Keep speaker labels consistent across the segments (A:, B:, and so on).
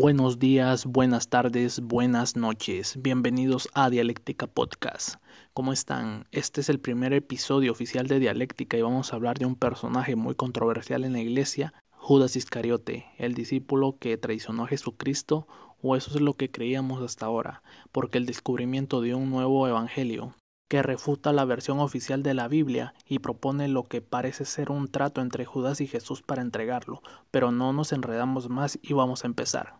A: Buenos días, buenas tardes, buenas noches. Bienvenidos a Dialéctica Podcast. ¿Cómo están? Este es el primer episodio oficial de Dialéctica y vamos a hablar de un personaje muy controversial en la iglesia, Judas Iscariote, el discípulo que traicionó a Jesucristo, o eso es lo que creíamos hasta ahora, porque el descubrimiento de un nuevo evangelio que refuta la versión oficial de la Biblia y propone lo que parece ser un trato entre Judas y Jesús para entregarlo, pero no nos enredamos más y vamos a empezar.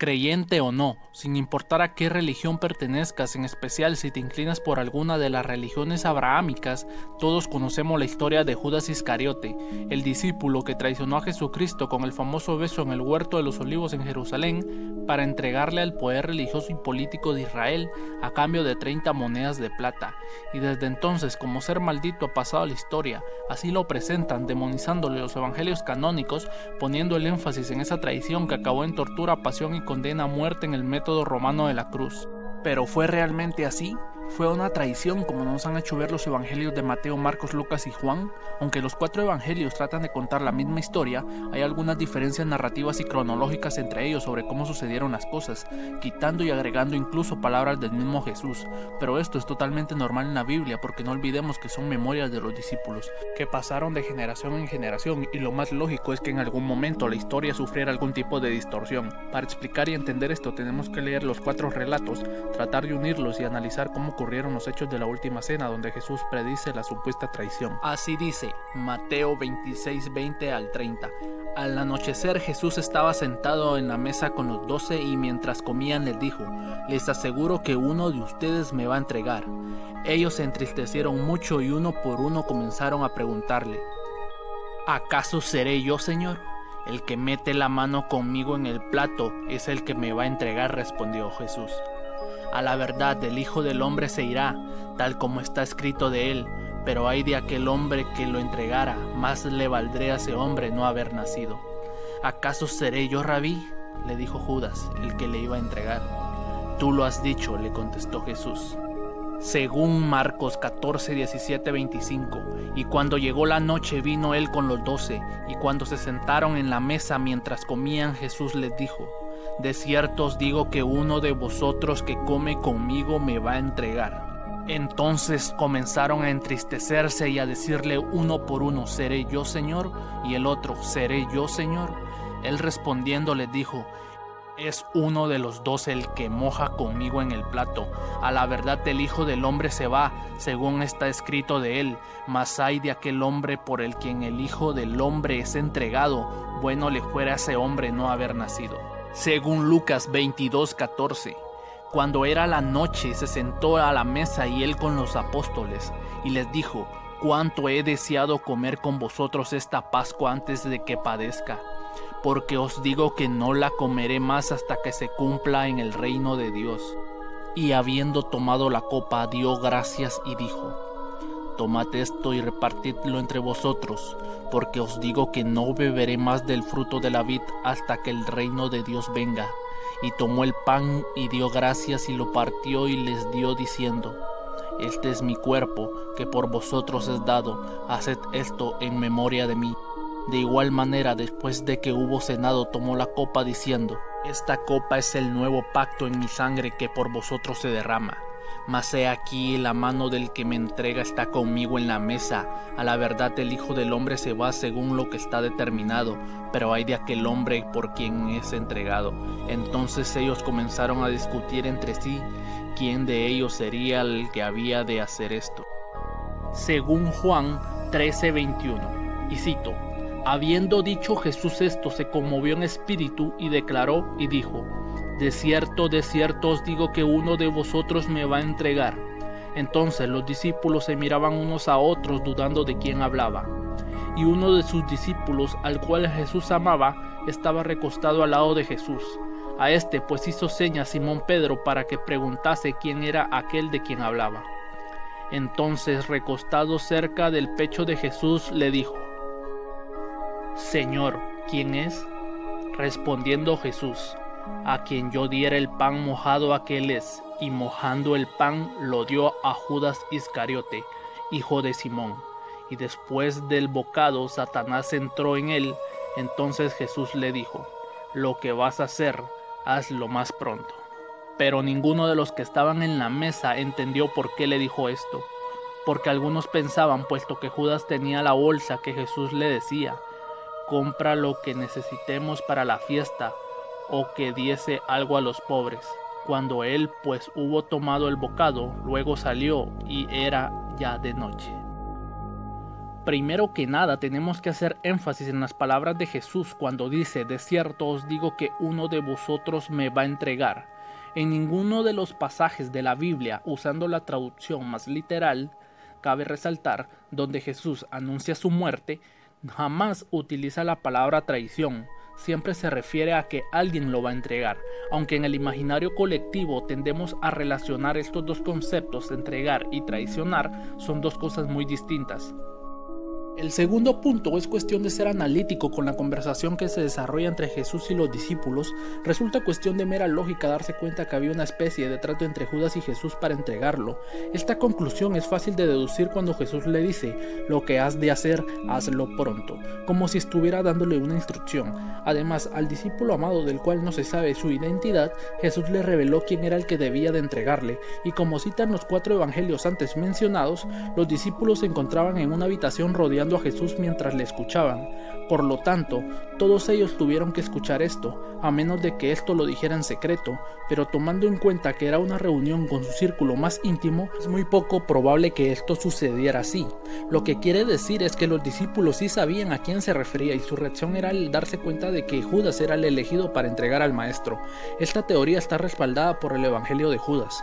A: Creyente o no, sin importar a qué religión pertenezcas, en especial si te inclinas por alguna de las religiones abrahámicas, todos conocemos la historia de Judas Iscariote, el discípulo que traicionó a Jesucristo con el famoso beso en el huerto de los olivos en Jerusalén para entregarle al poder religioso y político de Israel a cambio de 30 monedas de plata, y desde entonces como ser maldito ha pasado la historia, así lo presentan demonizándole los evangelios canónicos, poniendo el énfasis en esa traición que acabó en tortura, pasión y condena a muerte en el método romano de la cruz. ¿Pero fue realmente así? Fue una traición como nos han hecho ver los evangelios de Mateo, Marcos, Lucas y Juan. Aunque los cuatro evangelios tratan de contar la misma historia, hay algunas diferencias narrativas y cronológicas entre ellos sobre cómo sucedieron las cosas, quitando y agregando incluso palabras del mismo Jesús. Pero esto es totalmente normal en la Biblia porque no olvidemos que son memorias de los discípulos, que pasaron de generación en generación y lo más lógico es que en algún momento la historia sufriera algún tipo de distorsión. Para explicar y entender esto tenemos que leer los cuatro relatos, tratar de unirlos y analizar cómo ocurrieron los hechos de la última cena donde Jesús predice la supuesta traición. Así dice Mateo 26, 20 al 30. Al anochecer Jesús estaba sentado en la mesa con los doce y mientras comían les dijo, les aseguro que uno de ustedes me va a entregar. Ellos se entristecieron mucho y uno por uno comenzaron a preguntarle, ¿acaso seré yo, Señor? El que mete la mano conmigo en el plato es el que me va a entregar, respondió Jesús. A la verdad el Hijo del Hombre se irá, tal como está escrito de él, pero hay de aquel hombre que lo entregara, más le valdría a ese hombre no haber nacido. ¿Acaso seré yo rabí? le dijo Judas, el que le iba a entregar. Tú lo has dicho, le contestó Jesús. Según Marcos 14, 17, 25. Y cuando llegó la noche vino él con los doce, y cuando se sentaron en la mesa mientras comían, Jesús les dijo, de cierto os digo que uno de vosotros que come conmigo me va a entregar. Entonces comenzaron a entristecerse y a decirle uno por uno, ¿seré yo Señor? Y el otro, ¿seré yo Señor? Él respondiendo les dijo, es uno de los dos el que moja conmigo en el plato. A la verdad el Hijo del Hombre se va, según está escrito de él, mas hay de aquel hombre por el quien el Hijo del Hombre es entregado, bueno le fuera a ese hombre no haber nacido. Según Lucas 22:14, cuando era la noche se sentó a la mesa y él con los apóstoles y les dijo, cuánto he deseado comer con vosotros esta Pascua antes de que padezca, porque os digo que no la comeré más hasta que se cumpla en el reino de Dios. Y habiendo tomado la copa, dio gracias y dijo, Tomad esto y repartidlo entre vosotros, porque os digo que no beberé más del fruto de la vid hasta que el reino de Dios venga. Y tomó el pan y dio gracias y lo partió y les dio diciendo, Este es mi cuerpo, que por vosotros es dado, haced esto en memoria de mí. De igual manera, después de que hubo cenado, tomó la copa diciendo, Esta copa es el nuevo pacto en mi sangre que por vosotros se derrama mas he aquí la mano del que me entrega está conmigo en la mesa. A la verdad el Hijo del Hombre se va según lo que está determinado, pero hay de aquel hombre por quien es entregado. Entonces ellos comenzaron a discutir entre sí quién de ellos sería el que había de hacer esto. Según Juan 13:21, y cito, Habiendo dicho Jesús esto, se conmovió en espíritu y declaró y dijo, de cierto, de cierto os digo que uno de vosotros me va a entregar. Entonces los discípulos se miraban unos a otros dudando de quién hablaba. Y uno de sus discípulos, al cual Jesús amaba, estaba recostado al lado de Jesús. A este pues hizo señas Simón Pedro para que preguntase quién era aquel de quien hablaba. Entonces, recostado cerca del pecho de Jesús, le dijo, Señor, ¿quién es? Respondiendo Jesús, a quien yo diera el pan mojado aquel es, y mojando el pan lo dio a Judas Iscariote, hijo de Simón. y después del bocado Satanás entró en él, entonces Jesús le dijo, lo que vas a hacer, hazlo más pronto. Pero ninguno de los que estaban en la mesa entendió por qué le dijo esto, porque algunos pensaban, puesto que Judas tenía la bolsa que Jesús le decía, compra lo que necesitemos para la fiesta, o que diese algo a los pobres. Cuando él pues hubo tomado el bocado, luego salió y era ya de noche. Primero que nada tenemos que hacer énfasis en las palabras de Jesús cuando dice, de cierto os digo que uno de vosotros me va a entregar. En ninguno de los pasajes de la Biblia, usando la traducción más literal, cabe resaltar, donde Jesús anuncia su muerte, jamás utiliza la palabra traición, siempre se refiere a que alguien lo va a entregar, aunque en el imaginario colectivo tendemos a relacionar estos dos conceptos, entregar y traicionar, son dos cosas muy distintas. El segundo punto es cuestión de ser analítico con la conversación que se desarrolla entre Jesús y los discípulos. Resulta cuestión de mera lógica darse cuenta que había una especie de trato entre Judas y Jesús para entregarlo. Esta conclusión es fácil de deducir cuando Jesús le dice, lo que has de hacer, hazlo pronto, como si estuviera dándole una instrucción. Además, al discípulo amado del cual no se sabe su identidad, Jesús le reveló quién era el que debía de entregarle, y como citan los cuatro evangelios antes mencionados, los discípulos se encontraban en una habitación rodeando a Jesús mientras le escuchaban. Por lo tanto, todos ellos tuvieron que escuchar esto, a menos de que esto lo dijera en secreto, pero tomando en cuenta que era una reunión con su círculo más íntimo, es muy poco probable que esto sucediera así. Lo que quiere decir es que los discípulos sí sabían a quién se refería y su reacción era el darse cuenta de que Judas era el elegido para entregar al maestro. Esta teoría está respaldada por el Evangelio de Judas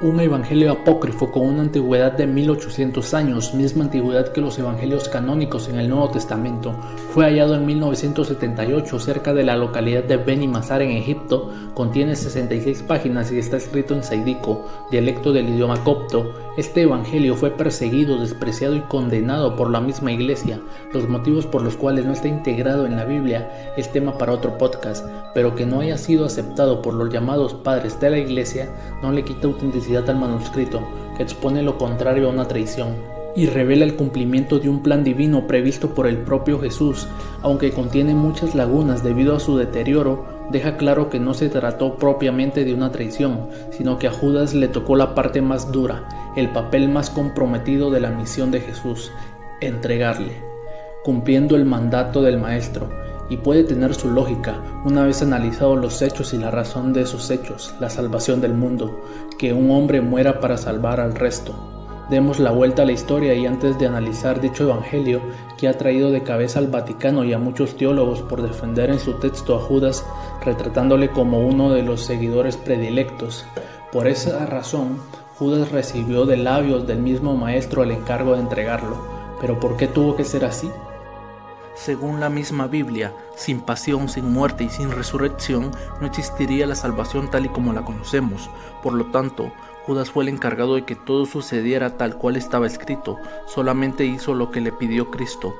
A: un evangelio apócrifo con una antigüedad de 1800 años, misma antigüedad que los evangelios canónicos en el Nuevo Testamento, fue hallado en 1978 cerca de la localidad de Beni Mazar en Egipto, contiene 66 páginas y está escrito en saidico, dialecto del idioma copto. Este evangelio fue perseguido, despreciado y condenado por la misma iglesia. Los motivos por los cuales no está integrado en la Biblia es tema para otro podcast, pero que no haya sido aceptado por los llamados padres de la iglesia no le quita autenticidad al manuscrito, que expone lo contrario a una traición, y revela el cumplimiento de un plan divino previsto por el propio Jesús, aunque contiene muchas lagunas debido a su deterioro, deja claro que no se trató propiamente de una traición, sino que a Judas le tocó la parte más dura, el papel más comprometido de la misión de Jesús, entregarle, cumpliendo el mandato del Maestro, y puede tener su lógica una vez analizados los hechos y la razón de esos hechos, la salvación del mundo, que un hombre muera para salvar al resto. Demos la vuelta a la historia y antes de analizar dicho evangelio que ha traído de cabeza al Vaticano y a muchos teólogos por defender en su texto a Judas, retratándole como uno de los seguidores predilectos. Por esa razón, Judas recibió de labios del mismo maestro el encargo de entregarlo. Pero ¿por qué tuvo que ser así? Según la misma Biblia, sin pasión, sin muerte y sin resurrección, no existiría la salvación tal y como la conocemos. Por lo tanto, Judas fue el encargado de que todo sucediera tal cual estaba escrito, solamente hizo lo que le pidió Cristo.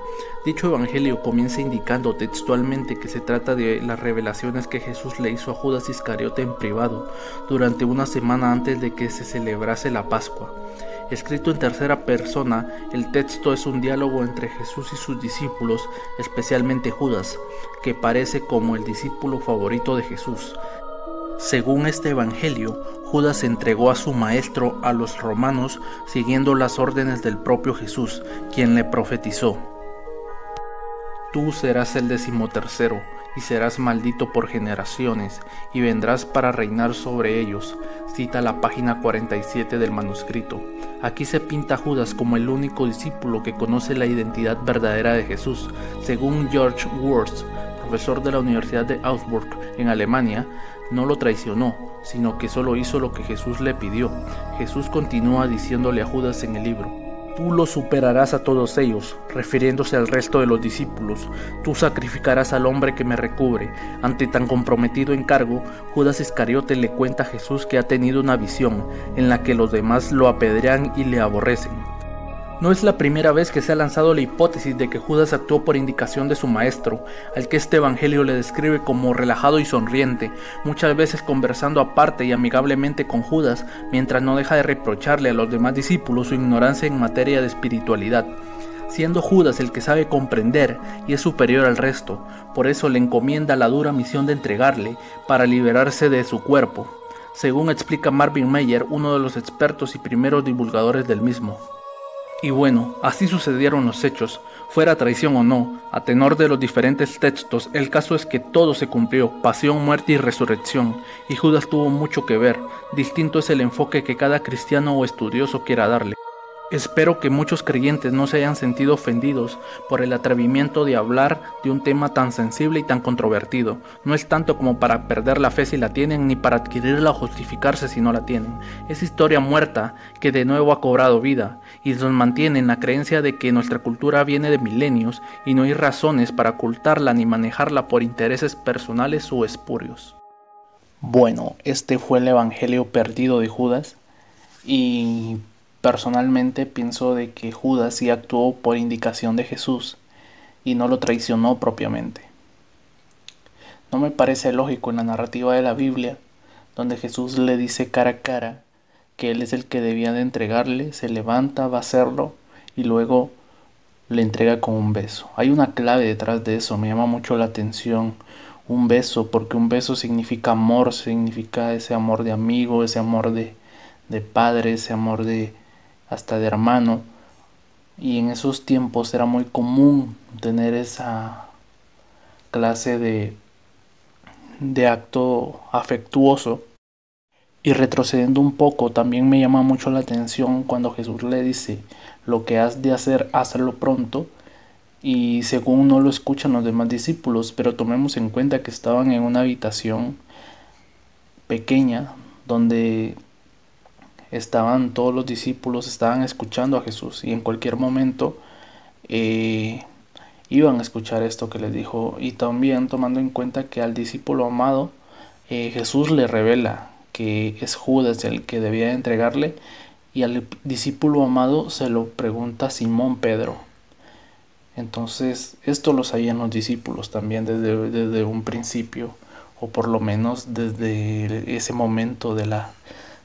A: Dicho evangelio comienza indicando textualmente que se trata de las revelaciones que Jesús le hizo a Judas Iscariote en privado, durante una semana antes de que se celebrase la Pascua. Escrito en tercera persona, el texto es un diálogo entre Jesús y sus discípulos, especialmente Judas, que parece como el discípulo favorito de Jesús. Según este Evangelio, Judas entregó a su maestro a los romanos siguiendo las órdenes del propio Jesús, quien le profetizó. Tú serás el decimotercero y serás maldito por generaciones, y vendrás para reinar sobre ellos. Cita la página 47 del manuscrito. Aquí se pinta a Judas como el único discípulo que conoce la identidad verdadera de Jesús. Según George Wurst, profesor de la Universidad de Augsburg en Alemania, no lo traicionó, sino que solo hizo lo que Jesús le pidió. Jesús continúa diciéndole a Judas en el libro, Tú los superarás a todos ellos, refiriéndose al resto de los discípulos. Tú sacrificarás al hombre que me recubre. Ante tan comprometido encargo, Judas Iscariote le cuenta a Jesús que ha tenido una visión en la que los demás lo apedrean y le aborrecen. No es la primera vez que se ha lanzado la hipótesis de que Judas actuó por indicación de su maestro, al que este evangelio le describe como relajado y sonriente, muchas veces conversando aparte y amigablemente con Judas, mientras no deja de reprocharle a los demás discípulos su ignorancia en materia de espiritualidad. siendo Judas el que sabe comprender y es superior al resto, por eso le encomienda la dura misión de entregarle para liberarse de su cuerpo, según explica Marvin Meyer, uno de los expertos y primeros divulgadores del mismo. Y bueno, así sucedieron los hechos, fuera traición o no, a tenor de los diferentes textos, el caso es que todo se cumplió, pasión, muerte y resurrección, y Judas tuvo mucho que ver, distinto es el enfoque que cada cristiano o estudioso quiera darle. Espero que muchos creyentes no se hayan sentido ofendidos por el atrevimiento de hablar de un tema tan sensible y tan controvertido. No es tanto como para perder la fe si la tienen, ni para adquirirla o justificarse si no la tienen. Es historia muerta que de nuevo ha cobrado vida y nos mantiene en la creencia de que nuestra cultura viene de milenios y no hay razones para ocultarla ni manejarla por intereses personales o espurios. Bueno, este fue el Evangelio perdido de Judas y Personalmente pienso de que Judas sí actuó por indicación de Jesús y no lo traicionó propiamente. No me parece lógico en la narrativa de la Biblia, donde Jesús le dice cara a cara que él es el que debía de entregarle, se levanta, va a hacerlo y luego le entrega con un beso. Hay una clave detrás de eso, me llama mucho la atención. Un beso, porque un beso significa amor, significa ese amor de amigo, ese amor de, de padre, ese amor de, hasta de hermano. Y en esos tiempos era muy común tener esa clase de, de acto afectuoso. Y retrocediendo un poco, también me llama mucho la atención cuando Jesús le dice, lo que has de hacer, hazlo pronto. Y según no lo escuchan los demás discípulos, pero tomemos en cuenta que estaban en una habitación pequeña donde estaban todos los discípulos, estaban escuchando a Jesús y en cualquier momento eh, iban a escuchar esto que les dijo y también tomando en cuenta que al discípulo amado eh, Jesús le revela que es Judas el que debía entregarle y al discípulo amado se lo pregunta Simón Pedro. Entonces esto lo sabían los discípulos también desde, desde un principio o por lo menos desde ese momento de la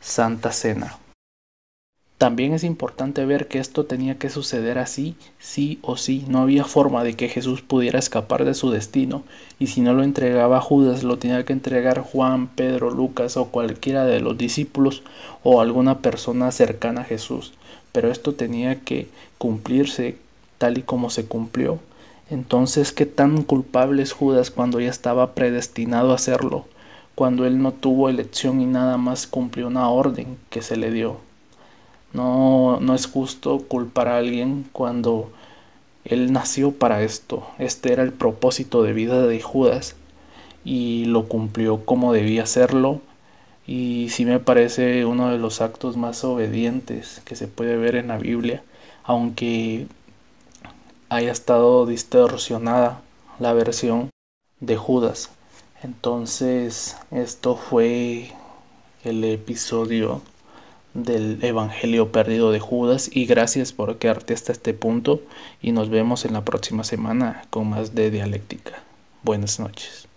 A: Santa Cena. También es importante ver que esto tenía que suceder así, sí o sí. No había forma de que Jesús pudiera escapar de su destino, y si no lo entregaba Judas, lo tenía que entregar Juan, Pedro, Lucas o cualquiera de los discípulos o alguna persona cercana a Jesús. Pero esto tenía que cumplirse tal y como se cumplió. Entonces, ¿qué tan culpable es Judas cuando ya estaba predestinado a hacerlo? Cuando él no tuvo elección y nada más cumplió una orden que se le dio. No, no es justo culpar a alguien cuando él nació para esto. Este era el propósito de vida de Judas y lo cumplió como debía hacerlo. Y sí me parece uno de los actos más obedientes que se puede ver en la Biblia, aunque haya estado distorsionada la versión de Judas. Entonces, esto fue el episodio del Evangelio perdido de Judas y gracias por quedarte hasta este punto y nos vemos en la próxima semana con más de dialéctica. Buenas noches.